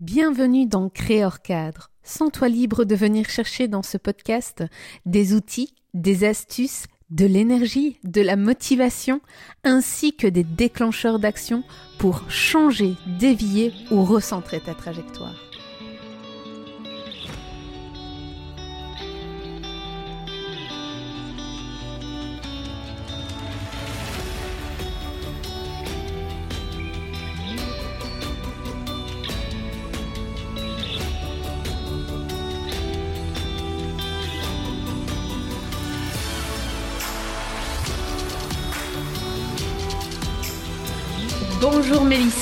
Bienvenue dans Créor Cadre. Sens-toi libre de venir chercher dans ce podcast des outils, des astuces, de l'énergie, de la motivation, ainsi que des déclencheurs d'action pour changer, dévier ou recentrer ta trajectoire.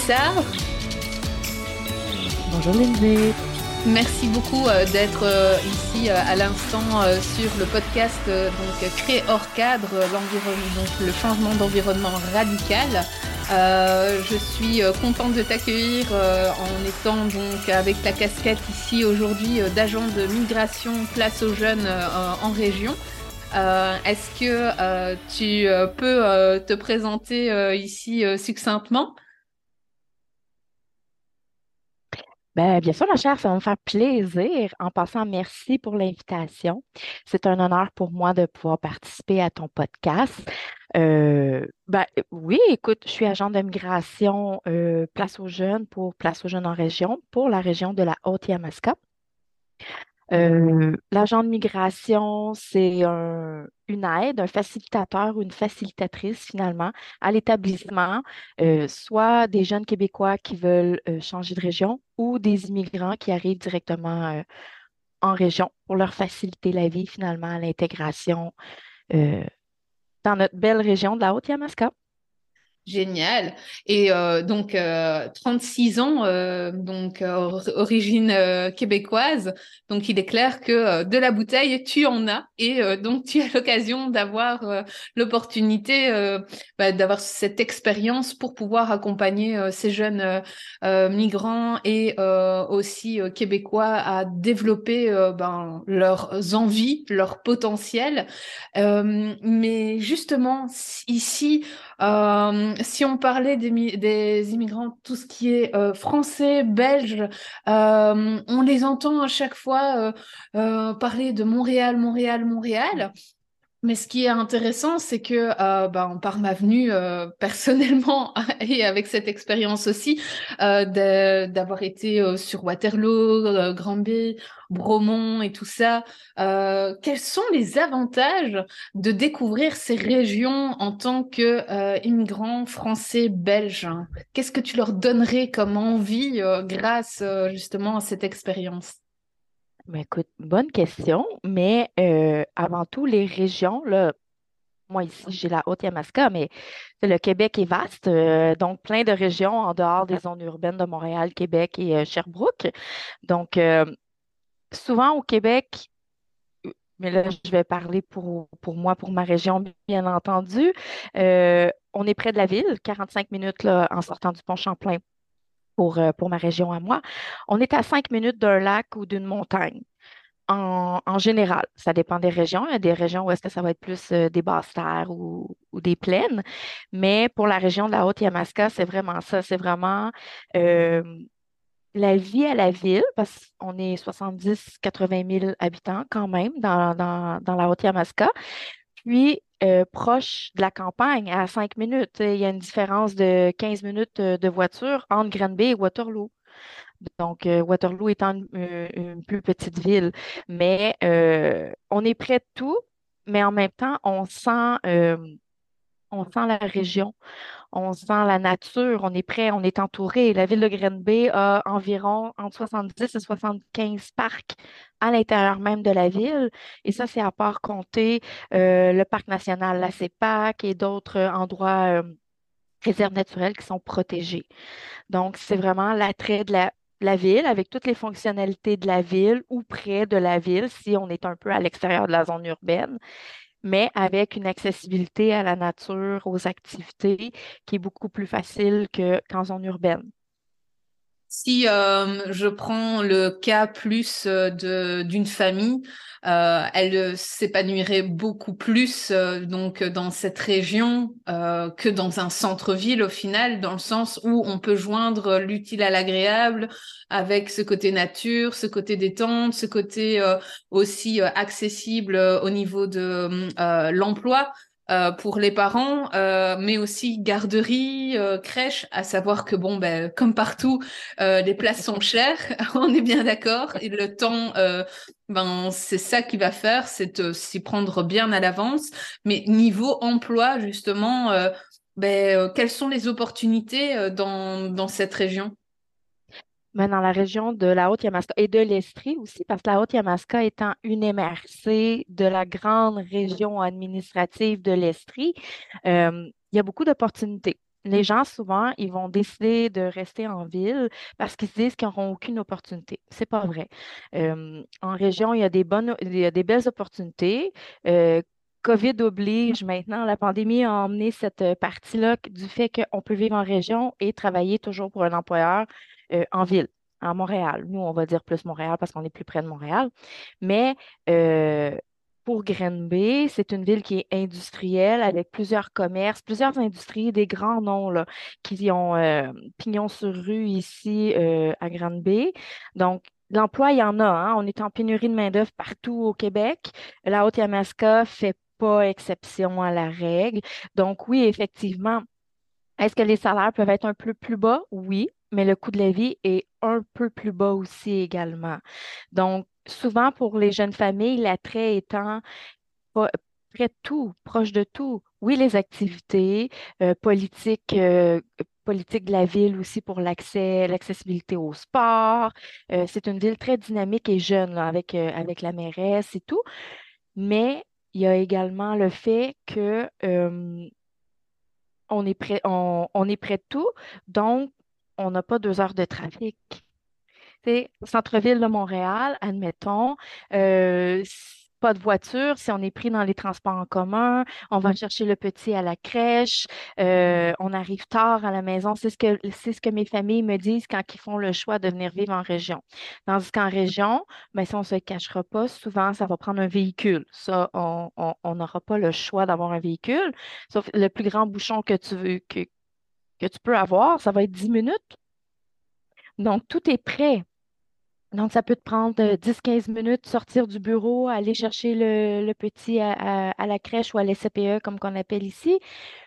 Bonjour Mélissa. Bonjour Lindsay. Merci beaucoup euh, d'être euh, ici euh, à l'instant sur le podcast donc Créer hors cadre l'environnement le changement d'environnement radical. je suis contente de t'accueillir en étant donc avec ta casquette ici aujourd'hui d'agent de migration place aux jeunes en région. Euh, est-ce que euh, tu euh, peux te présenter ici succinctement? Ben, bien sûr, ma chère, ça va me faire plaisir. En passant, merci pour l'invitation. C'est un honneur pour moi de pouvoir participer à ton podcast. ben, oui, écoute, je suis agent de migration Place aux jeunes pour Place aux jeunes en région pour la région de la Haute-Yamaska. Euh, l'agent de migration, c'est une aide, un facilitateur ou une facilitatrice finalement à l'établissement, euh, soit des jeunes Québécois qui veulent euh, changer de région ou des immigrants qui arrivent directement en région pour leur faciliter la vie finalement à l'intégration dans notre belle région de la Haute-Yamaska. Génial. Et euh, donc, euh, 36 ans, euh, donc origine euh, québécoise. Donc, il est clair que euh, de la bouteille, tu en as. Et donc, tu as l'occasion d'avoir l'opportunité bah, d'avoir cette expérience pour pouvoir accompagner ces jeunes migrants et aussi québécois à développer ben, leurs envies, leur potentiel. mais justement, ici, euh, si on parlait des, des, immigrants, tout ce qui est euh, français, belge, euh, on les entend à chaque fois parler de Montréal, Montréal, Montréal. Mais ce qui est intéressant, c'est que euh, ben, par ma venue euh, personnellement et avec cette expérience aussi, euh, d'avoir été euh, sur Waterloo, euh, Granby, Bromont et tout ça, quels sont les avantages de découvrir ces régions en tant que immigrant français belge Qu'est-ce que tu leur donnerais comme envie grâce justement à cette expérience? Ben, écoute, bonne question, mais euh, avant tout, les régions, là, moi ici, j'ai la Haute-Yamaska, mais le Québec est vaste, euh, donc plein de régions en dehors des zones urbaines de Montréal, Québec et euh, Sherbrooke. Donc, souvent au Québec, mais là, je vais parler pour, pour moi, pour ma région, bien entendu, on est près de la ville, 45 minutes en sortant du pont Champlain pour, euh, pour ma région à moi, on est à cinq minutes d'un lac ou d'une montagne. En, général, ça dépend des régions. Il y a des régions où est-ce que ça va être plus euh, des basses terres ou, des plaines. Mais pour la région de la Haute-Yamaska, c'est vraiment ça. C'est vraiment euh, la vie à la ville, parce qu'on est 70-80 000 habitants quand même dans, dans, dans la Haute-Yamaska. Puis, euh, proche de la campagne, à 5 minutes. Il y a une différence de 15 minutes euh, de voiture entre Granby et Waterloo. Donc, euh, Waterloo étant une, plus petite ville. Mais on est près de tout, mais en même temps, on sent, on sent la région, on sent la nature, on est prêt, on est entouré. La ville de Granby a environ entre 70 et 75 parcs à l'intérieur même de la ville. Et ça, c'est à part compter euh, le parc national, la CEPAC et d'autres endroits, euh, réserves naturelles qui sont protégés. Donc, c'est vraiment l'attrait de la ville avec toutes les fonctionnalités de la ville ou près de la ville si on est un peu à l'extérieur de la zone urbaine mais avec une accessibilité à la nature, aux activités qui est beaucoup plus facile qu'en zone urbaine. Si euh, je prends le cas plus euh, d'une famille, euh, elle s'épanouirait beaucoup plus donc dans cette région que dans un centre-ville au final, dans le sens où on peut joindre l'utile à l'agréable avec ce côté nature, ce côté détente, ce côté aussi accessible au niveau de l'emploi. Euh, pour les parents, euh, mais aussi garderie, euh, crèche, à savoir que bon, ben, comme partout, les places sont chères, on est bien d'accord, et le temps, ben, c'est ça qui va faire, c'est s'y prendre bien à l'avance. Mais niveau emploi, justement, ben, quelles sont les opportunités dans, dans cette région? Mais dans la région de la Haute-Yamaska et de l'Estrie aussi, parce que la Haute-Yamaska étant une MRC de la grande région administrative de l'Estrie, euh, il y a beaucoup d'opportunités. Les gens, souvent, ils vont décider de rester en ville parce qu'ils se disent qu'ils n'auront aucune opportunité. C'est pas vrai. Euh, en région, il y a des bonnes, il y a des belles opportunités. Euh, COVID oblige maintenant, la pandémie a emmené cette partie-là du fait qu'on peut vivre en région et travailler toujours pour un employeur euh, en ville, à Montréal. Nous, on va dire plus Montréal parce qu'on est plus près de Montréal. Mais euh, pour Grenby, c'est une ville qui est industrielle avec plusieurs commerces, plusieurs industries, des grands noms là, qui ont euh, pignon sur rue ici à Granby. Donc, l'emploi, il y en a. Hein. On est en pénurie de main-d'œuvre partout au Québec. La Haute-Yamaska fait pas exception à la règle. Donc, oui, effectivement, est-ce que les salaires peuvent être un peu plus bas? Oui, mais le coût de la vie est un peu plus bas aussi également. Donc, souvent pour les jeunes familles, l'attrait étant près de tout, proche de tout. Oui, les activités euh, politiques, euh, politiques de la ville aussi pour l'accès, l'accessibilité au sport. Euh, c'est une ville très dynamique et jeune avec, avec la mairesse et tout. Mais il y a également le fait que on est près, on, est près de tout. Donc, on n'a pas deux heures de trafic. Centre-ville de Montréal, admettons, euh, pas de voiture, si on est pris dans les transports en commun, on va chercher le petit à la crèche, euh, on arrive tard à la maison. C'est ce que c'est ce que mes familles me disent quand ils font le choix de venir vivre en région. Tandis qu'en région, ben, si on ne se cachera pas, souvent, ça va prendre un véhicule. Ça, on n'aura pas le choix d'avoir un véhicule. Sauf le plus grand bouchon que tu veux, que, que tu peux avoir, ça va être 10 minutes. Donc, tout est prêt. Donc, ça peut te prendre 10-15 euh, minutes, sortir du bureau, aller chercher le, petit à, la crèche ou à l'SCPE, comme qu'on appelle ici.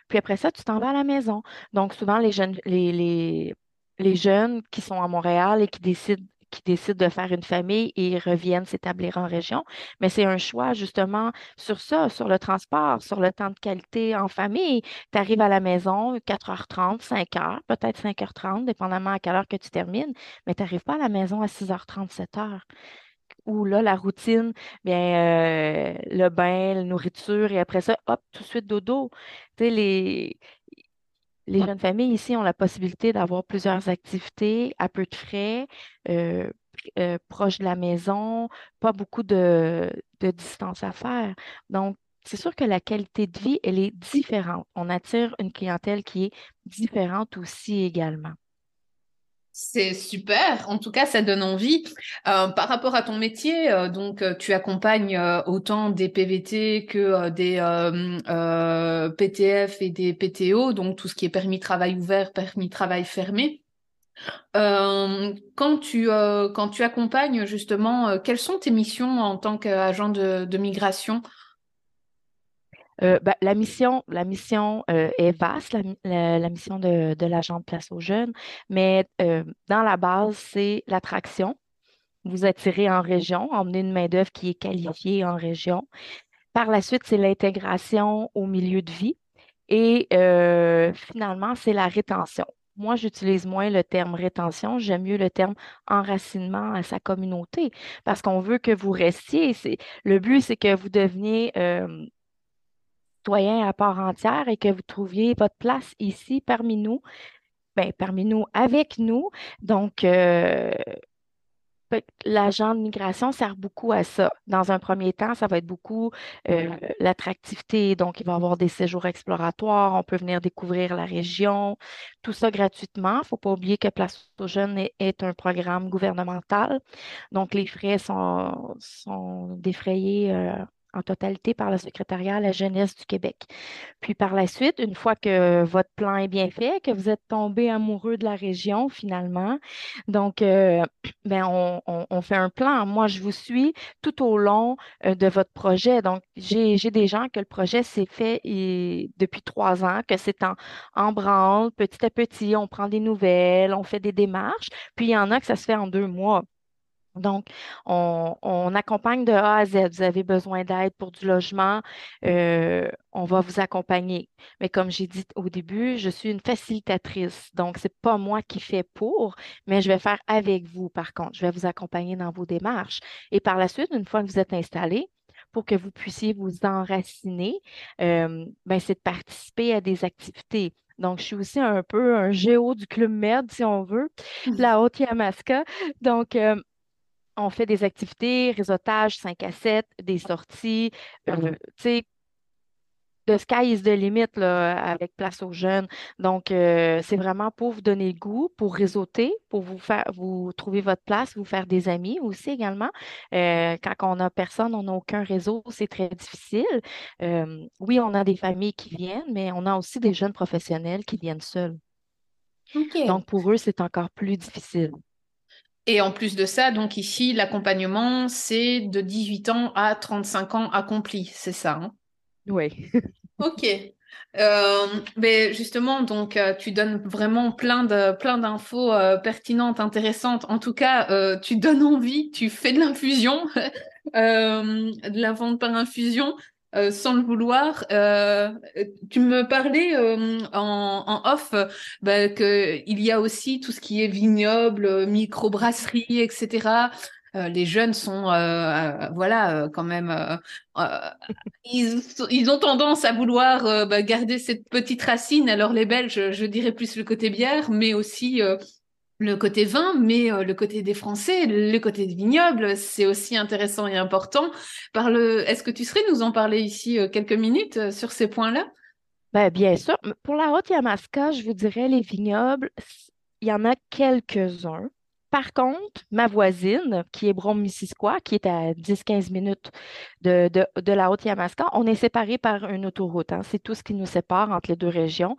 Puis après ça, tu t'en vas à la maison. Donc, souvent, les jeunes, les, les jeunes qui sont à Montréal et qui décident qui décident de faire une famille et reviennent s'établir en région. Mais c'est un choix justement sur ça, sur le transport, sur le temps de qualité en famille. Tu arrives à la maison 4h30, 5h, peut-être 5h30, dépendamment à quelle heure que tu termines, mais tu n'arrives pas à la maison à 6h30, 7h où là, la routine, bien, euh, le bain, la nourriture, et après ça, hop, tout de suite dodo. Tu sais, les, les jeunes familles ici ont la possibilité d'avoir plusieurs activités à peu de frais, euh, euh, proches de la maison, pas beaucoup de distance à faire. Donc, c'est sûr que la qualité de vie, elle est différente. On attire une clientèle qui est différente aussi également. C'est super. En tout cas, ça donne envie. Euh, par rapport à ton métier, euh, donc euh, tu accompagnes autant des PVT que des PTF et des PTO, donc tout ce qui est permis travail ouvert, permis travail fermé. quand tu quand tu accompagnes justement, quelles sont tes missions en tant qu'agent de migration? Euh, ben, la mission, la mission euh, est vaste, la, mission de, l'agent de place aux jeunes, mais euh, dans la base, c'est l'attraction. Vous attirez en région, emmener une main-d'œuvre qui est qualifiée en région. Par la suite, c'est l'intégration au milieu de vie. Et finalement, c'est la rétention. Moi, j'utilise moins le terme rétention, j'aime mieux le terme enracinement à sa communauté parce qu'on veut que vous restiez. Le but, c'est que vous deveniez à part entière et que vous trouviez votre place ici parmi nous, bien, parmi nous, avec nous. Donc, euh, L'agent de migration sert beaucoup à ça. Dans un premier temps, ça va être beaucoup euh, l'attractivité. Donc, il va y avoir des séjours exploratoires, on peut venir découvrir la région, tout ça gratuitement. Il ne faut pas oublier que Place aux jeunes est, est un programme gouvernemental. Donc, les frais sont, sont défrayés euh, en totalité par le secrétariat à la jeunesse du Québec. Puis par la suite, une fois que votre plan est bien fait, que vous êtes tombé amoureux de la région finalement, donc euh, ben on, fait un plan. Moi, je vous suis tout au long euh, de votre projet. Donc, j'ai, des gens que le projet s'est fait depuis trois ans, que c'est en, en branle, petit à petit, on prend des nouvelles, on fait des démarches, puis il y en a que ça se fait en deux mois. Donc, on, on accompagne de A à Z. Vous avez besoin d'aide pour du logement, euh, on va vous accompagner. Mais comme j'ai dit au début, je suis une facilitatrice. Donc, c'est pas moi qui fais pour, mais je vais faire avec vous, par contre. Je vais vous accompagner dans vos démarches. Et par la suite, une fois que vous êtes installé, pour que vous puissiez vous enraciner, euh, ben, c'est de participer à des activités. Donc, je suis aussi un peu un géo du Club Med, si on veut, la Haute-Yamaska. Donc, euh, on fait des activités, réseautage 5 à 7, des sorties, euh, tu sais, the sky is the limit là, avec Place aux jeunes. Donc, euh, c'est vraiment pour vous donner le goût, pour réseauter, pour vous faire, vous trouver votre place, vous faire des amis aussi également. Euh, quand on n'a personne, on n'a aucun réseau, c'est très difficile. Euh, oui, on a des familles qui viennent, mais on a aussi des jeunes professionnels qui viennent seuls. Donc, pour eux, c'est encore plus difficile. Et en plus de ça, donc ici, l'accompagnement, c'est de 18 ans à 35 ans accomplis, c'est ça, hein? Oui. Ok. Euh, mais justement, donc euh, tu donnes vraiment plein de plein d'infos euh, pertinentes, intéressantes. En tout cas, euh, tu donnes envie, tu fais de l'infusion, de la vente par infusion, euh, sans le vouloir. Euh, tu me parlais euh, en, en off bah, que il y a aussi tout ce qui est vignoble, microbrasserie, etc. Euh, les jeunes sont, euh, euh, voilà, quand même. ils, ils ont tendance à vouloir bah, garder cette petite racine. Alors les Belges, je dirais plus le côté bière, mais aussi le côté vin, mais euh, le côté des Français, le côté des vignobles, c'est aussi intéressant et important. Est-ce que tu serais nous en parler ici euh, quelques minutes euh, sur ces points-là? Ben, bien sûr. Pour la Haute-Yamaska, je vous dirais les vignobles, il y en a quelques-uns. Par contre, ma voisine, qui est Brome-Missisquoi, qui est à 10-15 minutes de, la Haute-Yamaska, on est séparés par une autoroute. hein. C'est tout ce qui nous sépare entre les deux régions.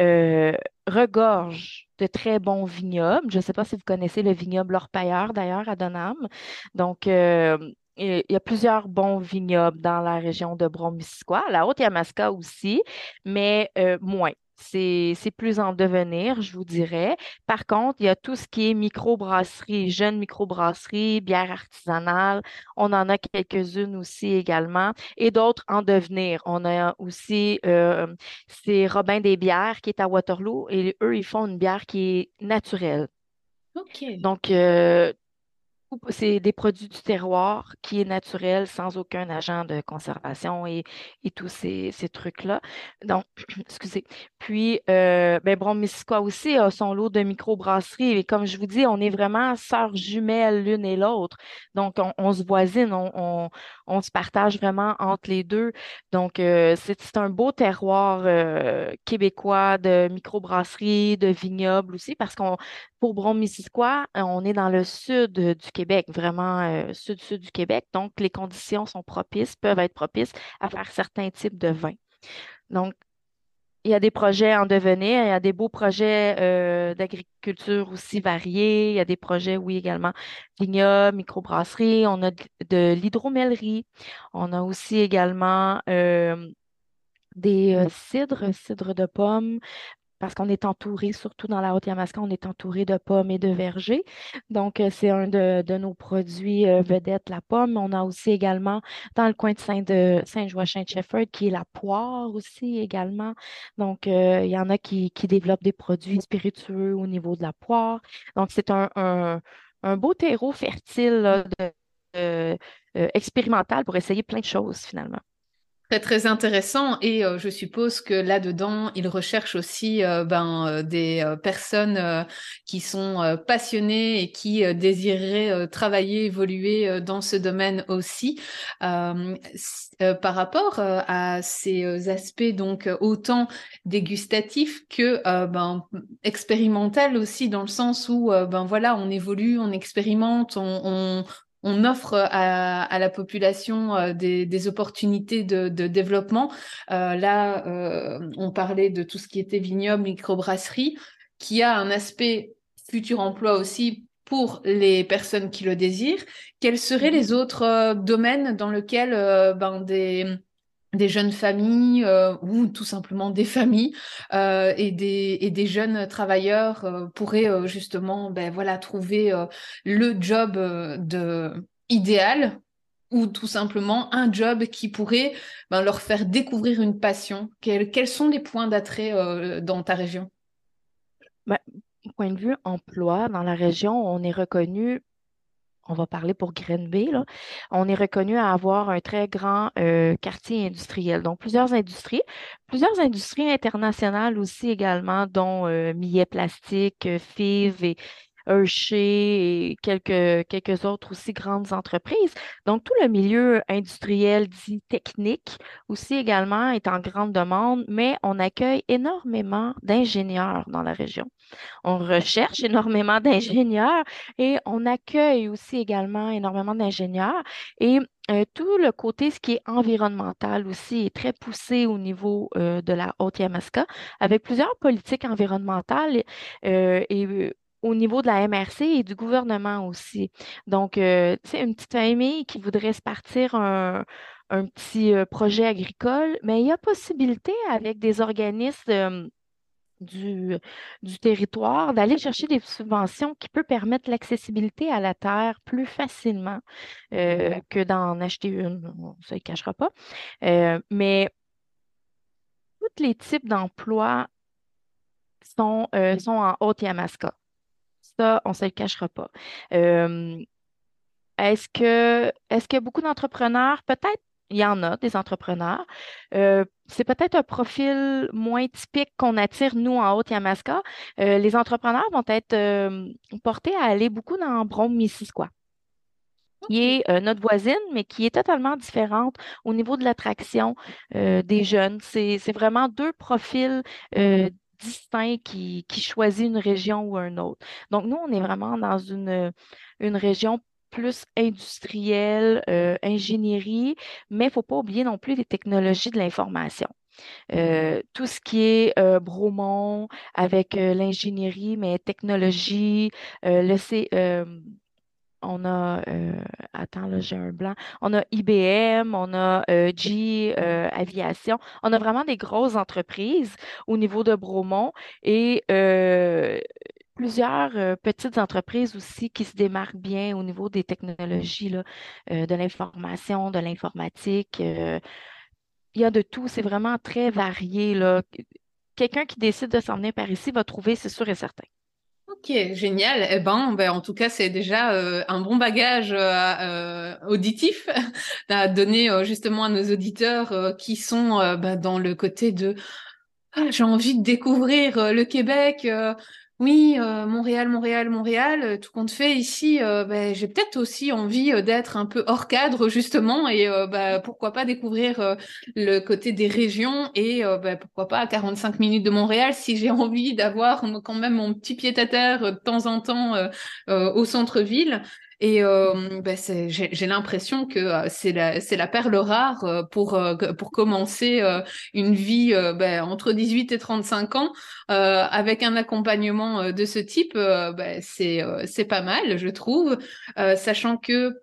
Euh, regorge de très bons vignobles. Je ne sais pas si vous connaissez le vignoble L'Orpailleur, d'ailleurs, à Donham. Donc, euh, il y a plusieurs bons vignobles dans la région de Brome-Missisquoi, la Haute-Yamaska aussi, mais euh, moins. C'est, plus en devenir, je vous dirais. Par contre, il y a tout ce qui est microbrasserie, jeunes microbrasseries, bière artisanale. On en a quelques-unes aussi également et d'autres en devenir. On a aussi, euh, c'est Robin des Bières qui est à Waterloo et eux, ils font une bière qui est naturelle. Ok. Donc, euh, c'est des produits du terroir qui est naturel, sans aucun agent de conservation et, et tous ces, trucs-là. Donc, excusez. Puis, euh, ben, aussi a son lot de microbrasseries. Et comme je vous dis, on est vraiment sœurs jumelles l'une et l'autre. Donc, on, se voisine, on, on, se partage vraiment entre les deux. Donc, euh, c'est un beau terroir euh, québécois de microbrasserie, de vignobles aussi, parce qu'on pour Brome-Missisquoi, euh, on est dans le sud du Québec, vraiment euh, sud-sud du Québec. Donc, les conditions sont propices, peuvent être propices à faire certains types de vins. Donc, il y a des projets en devenir, il y a des beaux projets euh, d'agriculture aussi variés, il y a des projets, oui, également vignobles, microbrasserie, on a de, de l'hydromellerie, on a aussi également euh, des cidres, cidres de pommes, parce qu'on est entouré, surtout dans la Haute-Yamaska, on est entouré de pommes et de vergers. Donc, euh, c'est un de, de nos produits euh, vedettes, la pomme. On a aussi également dans le coin de Saint de Saint-Joachim-de-Shepherd, qui est la poire aussi également. Donc, euh, il y en a qui, qui développent des produits spiritueux au niveau de la poire. Donc, c'est un, un, un beau terreau fertile là, de, euh, euh, expérimental pour essayer plein de choses finalement. Très, très intéressant. Et euh, je suppose que là-dedans, ils recherchent aussi euh, ben, euh, des personnes qui sont passionnées et qui désireraient travailler, évoluer dans ce domaine aussi. par rapport à ces aspects, donc autant dégustatifs que ben, expérimental aussi, dans le sens où ben, voilà, on évolue, on expérimente, on, on on offre à, la population euh, des, opportunités de, développement. Euh, là, euh, on parlait de tout ce qui était vignoble, microbrasserie, qui a un aspect futur emploi aussi pour les personnes qui le désirent. Quels seraient les mhm. autres domaines dans lesquels ben, des des jeunes familles euh, ou tout simplement des familles euh, et, des, et des jeunes travailleurs euh, pourraient justement ben, voilà, trouver le job de, idéal ou tout simplement un job qui pourrait ben, leur faire découvrir une passion. Quels, quels sont les points d'attrait dans ta région? Ben, Point de vue emploi, dans la région, on est reconnu on va parler pour Grenby, là, on est reconnu à avoir un très grand euh, quartier industriel. Donc, plusieurs industries, plusieurs industries internationales aussi également, dont euh, Millet Plastique, euh, FIV et Hershey et quelques, quelques autres aussi grandes entreprises. Donc, tout le milieu industriel dit technique aussi également est en grande demande, mais on accueille énormément d'ingénieurs dans la région. On recherche énormément d'ingénieurs et on accueille aussi également énormément d'ingénieurs. Et euh, tout le côté, ce qui est environnemental aussi, est très poussé au niveau euh, de la Haute-Yamaska, avec plusieurs politiques environnementales euh, et au niveau de la MRC et du gouvernement aussi. Donc, c'est une petite famille qui voudrait se partir un, un petit projet agricole, mais il y a possibilité avec des organismes du, du territoire, d'aller chercher des subventions qui peuvent permettre l'accessibilité à la terre plus facilement euh, que d'en acheter une. On ne cachera pas. Euh, mais tous les types d'emplois sont, euh, sont en Haute-Yamaska. Ça, on ne se le cachera pas. est-ce que, est-ce beaucoup d'entrepreneurs, peut-être il y en a des entrepreneurs. Euh, c'est peut-être un profil moins typique qu'on attire, nous, en Haute-Yamaska. Euh, les entrepreneurs vont être euh, portés à aller beaucoup dans Brome-Missisquoi qui est notre voisine, mais qui est totalement différente au niveau de l'attraction des jeunes. C'est vraiment deux profils distincts qui, qui choisissent une région ou un autre. Donc, nous, on est vraiment dans une, une région plus industriel, euh, ingénierie, mais il ne faut pas oublier non plus les technologies de l'information. Euh, tout ce qui est euh, Bromont avec l'ingénierie, mais technologie, le C, on a, attends, là, j'ai un blanc, on a IBM, on a G Aviation, on a vraiment des grosses entreprises au niveau de Bromont et plusieurs euh, petites entreprises aussi qui se démarquent bien au niveau des technologies, euh, de l'information, de l'informatique. Euh, il y a de tout, c'est vraiment très varié. Quelqu'un qui décide de s'en venir par ici va trouver, c'est sûr et certain. Ok, génial. Eh ben, ben en tout cas, c'est déjà un bon bagage auditif à donner justement à nos auditeurs qui sont ben, dans le côté de ah, j'ai envie de découvrir le Québec oui, euh, Montréal, Montréal, Montréal, euh, tout compte fait ici, euh, ben, j'ai peut-être aussi envie d'être un peu hors cadre justement et bah, pourquoi pas découvrir le côté des régions et bah, pourquoi pas à 45 minutes de Montréal si j'ai envie d'avoir quand même mon petit pied à terre de temps en temps au centre-ville. Et euh, ben j'ai l'impression que euh, c'est la, la perle rare euh, pour, pour commencer une vie ben, entre 18 et 35 ans avec un accompagnement de ce type. Ben, c'est pas mal, je trouve, sachant que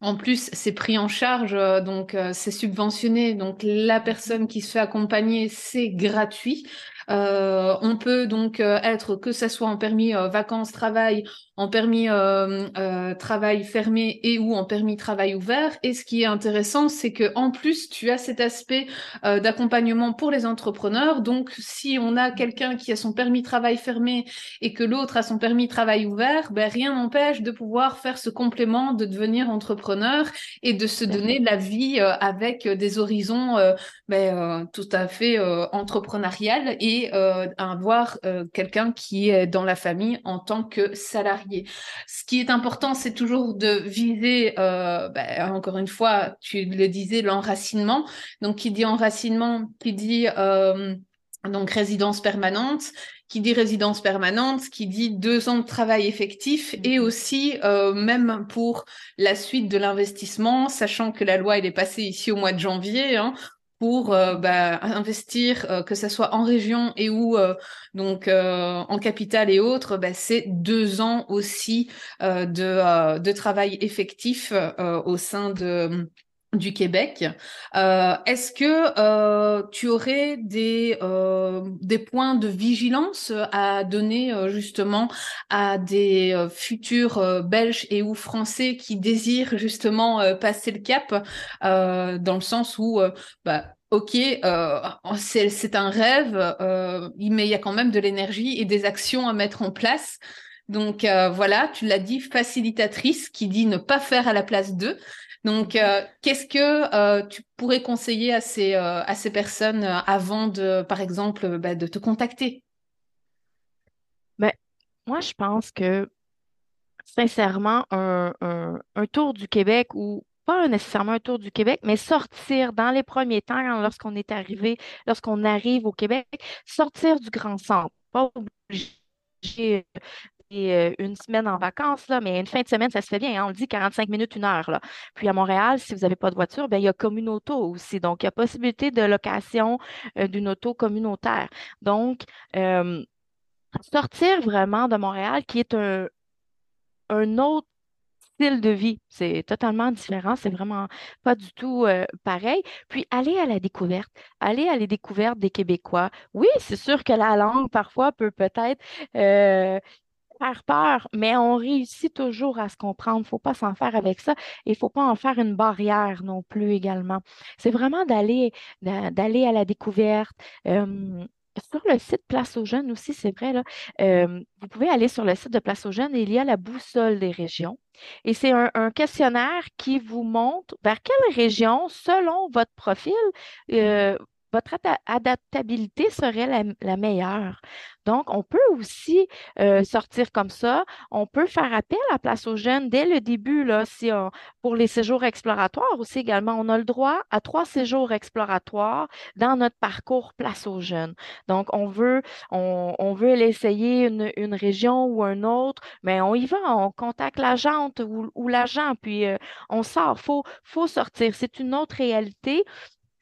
en plus, c'est pris en charge, donc c'est subventionné. Donc la personne qui se fait accompagner, c'est gratuit. On peut donc être, que ce soit en permis vacances, travail, en permis euh, euh, travail fermé et ou en permis travail ouvert. Et ce qui est intéressant, c'est que en plus, tu as cet aspect euh, d'accompagnement pour les entrepreneurs. Donc, si on a quelqu'un qui a son permis travail fermé et que l'autre a son permis travail ouvert, ben, rien n'empêche de pouvoir faire ce complément, de devenir entrepreneur et de se donner la vie avec des horizons ben, tout à fait entrepreneurial et avoir quelqu'un qui est dans la famille en tant que salarié. Ce qui est important, c'est toujours de viser, euh, ben, encore une fois, tu le disais, l'enracinement. Donc, qui dit enracinement, qui dit euh, donc résidence permanente, qui dit résidence permanente, qui dit deux ans de travail effectif et mhm. aussi euh, même pour la suite de l'investissement, sachant que la loi elle est passée ici au mois de janvier, hein, pour euh, bah, investir, euh, que ce soit en région et ou euh, donc en capital et autres, bah, c'est deux ans aussi de, de travail effectif au sein de du Québec. Est-ce que tu aurais des, des points de vigilance à donner justement à des futurs Belges et ou Français qui désirent justement passer le cap dans le sens où bah, ok, euh, c'est un rêve, euh, mais il y a quand même de l'énergie et des actions à mettre en place. Donc euh, voilà, tu l'as dit, facilitatrice qui dit ne pas faire à la place d'eux. Donc, qu'est-ce que tu pourrais conseiller à ces, à ces personnes avant de, par exemple, bah, de te contacter? Ben, Moi, je pense que sincèrement, un, un tour du Québec où pas nécessairement un tour du Québec, mais sortir dans les premiers temps, lorsqu'on est arrivé, lorsqu'on arrive au Québec, sortir du grand centre. Pas obligé euh, une semaine en vacances, là, mais une fin de semaine, ça se fait bien. Hein. on le dit 45 minutes, une heure. Là. Puis à Montréal, si vous n'avez pas de voiture, ben, il y a Communauto aussi. Donc, il y a possibilité de location euh, d'une auto communautaire. Donc, euh, sortir vraiment de Montréal, qui est un, un autre style de vie. C'est totalement différent. C'est vraiment pas du tout euh, pareil. Puis aller à la découverte, aller à la découverte des Québécois. Oui, c'est sûr que la langue parfois peut peut-être euh, faire peur, mais on réussit toujours à se comprendre. Il ne faut pas s'en faire avec ça. Il ne faut pas en faire une barrière non plus également. C'est vraiment d'aller d'aller à la découverte. Euh, sur le site Place aux Jeunes aussi, c'est vrai, là, vous pouvez aller sur le site de Place aux Jeunes et il y a la boussole des régions. Et c'est un, questionnaire qui vous montre vers quelle région, selon votre profil, votre adaptabilité serait la, meilleure. Donc, on peut aussi euh, sortir comme ça. On peut faire appel à Place aux jeunes dès le début, là, si pour les séjours exploratoires aussi également. On a le droit à trois séjours exploratoires dans notre parcours Place aux jeunes. Donc, on veut, on, veut l'essayer une, région ou une autre, mais on y va, on contacte l'agente ou, l'agent, puis euh, on sort. Il faut, faut sortir. C'est une autre réalité.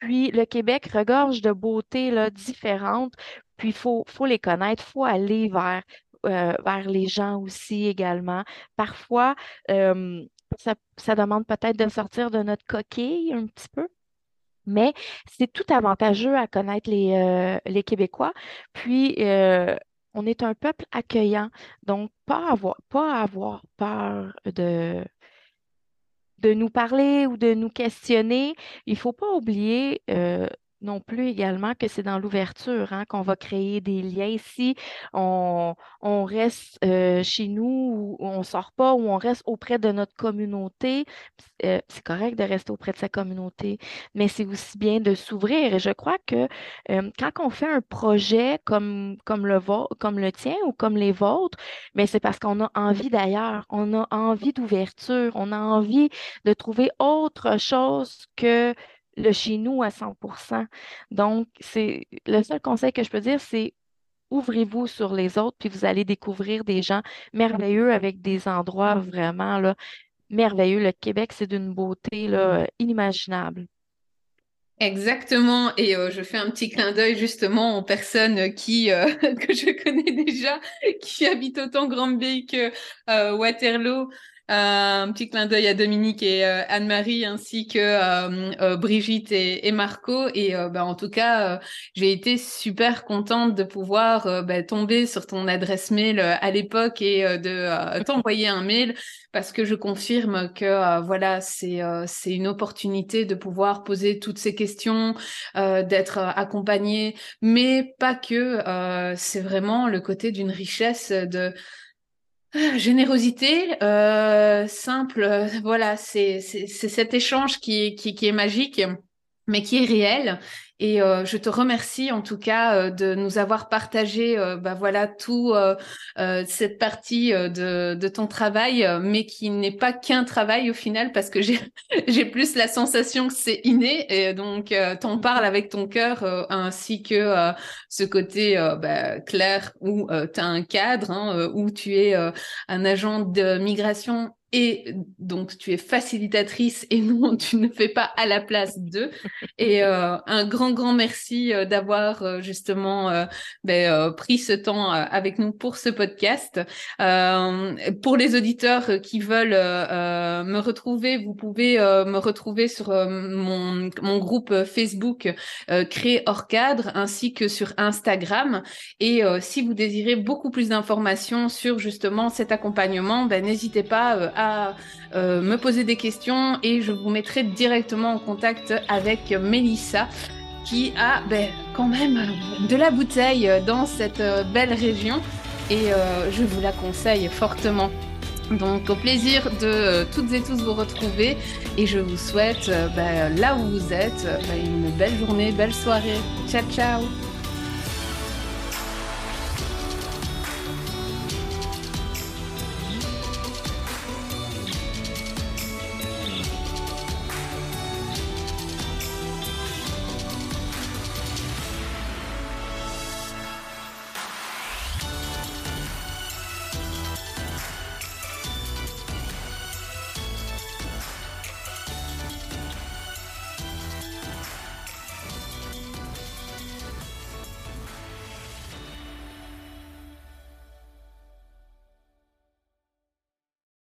Puis le Québec regorge de beautés différentes. Puis il faut, les connaître, il faut aller vers, euh, vers les gens aussi également. Parfois, euh, ça, demande peut-être de sortir de notre coquille un petit peu. Mais c'est tout avantageux à connaître les, euh, Québécois. Puis, on est un peuple accueillant. Donc, pas avoir peur de, de nous parler ou de nous questionner, il ne faut pas oublier euh, non plus également que c'est dans l'ouverture hein, qu'on va créer des liens. ici. on, reste euh, chez nous, ou on ne sort pas, ou on reste auprès de notre communauté, euh, c'est correct de rester auprès de sa communauté, mais c'est aussi bien de s'ouvrir. Et je crois que euh, quand on fait un projet comme, comme, le, comme le tien ou comme les vôtres, mais c'est parce qu'on a envie d'ailleurs, on a envie d'ouverture, on a envie de trouver autre chose que le chez nous à 100% Donc, c'est le seul conseil que je peux dire, c'est ouvrez-vous sur les autres, puis vous allez découvrir des gens merveilleux avec des endroits vraiment merveilleux. Le Québec, c'est d'une beauté inimaginable. Exactement, et euh, je fais un petit clin d'œil justement aux personnes euh, que je connais déjà, qui habitent autant Granby que euh, Waterloo, un petit clin d'œil à Dominique et Anne-Marie ainsi que Brigitte et, Marco. Et bah, en tout cas, j'ai été super contente de pouvoir bah, tomber sur ton adresse mail à l'époque et de t'envoyer un mail parce que je confirme que voilà, c'est c'est une opportunité de pouvoir poser toutes ces questions, d'être accompagné, mais pas que. c'est vraiment le côté d'une richesse de Générosité, euh, simple, euh, voilà, c'est cet échange qui, qui est magique, mais qui est réel. Et euh, je te remercie en tout cas euh, de nous avoir partagé, euh, bah voilà, tout cette partie de, de, ton travail, mais qui n'est pas qu'un travail au final, parce que j'ai j'ai plus la sensation que c'est inné, et donc t'en parles avec ton cœur, ainsi que ce côté bah, clair où tu as un cadre, hein, où tu es un agent de migration et donc tu es facilitatrice et non, tu ne fais pas à la place d'eux. Et euh, un grand, grand merci euh, d'avoir euh, justement ben, pris ce temps avec nous pour ce podcast. pour les auditeurs qui veulent me retrouver, vous pouvez me retrouver sur mon, mon groupe Facebook Créer hors cadre ainsi que sur Instagram. Et si vous désirez beaucoup plus d'informations sur justement cet accompagnement, ben, n'hésitez pas à euh, me poser des questions et je vous mettrai directement en contact avec Mélissa qui a ben, quand même de la bouteille dans cette euh, belle région et euh, je vous la conseille fortement. Donc au plaisir de toutes et tous vous retrouver et je vous souhaite ben, là où vous êtes ben, une belle journée, belle soirée. Ciao ciao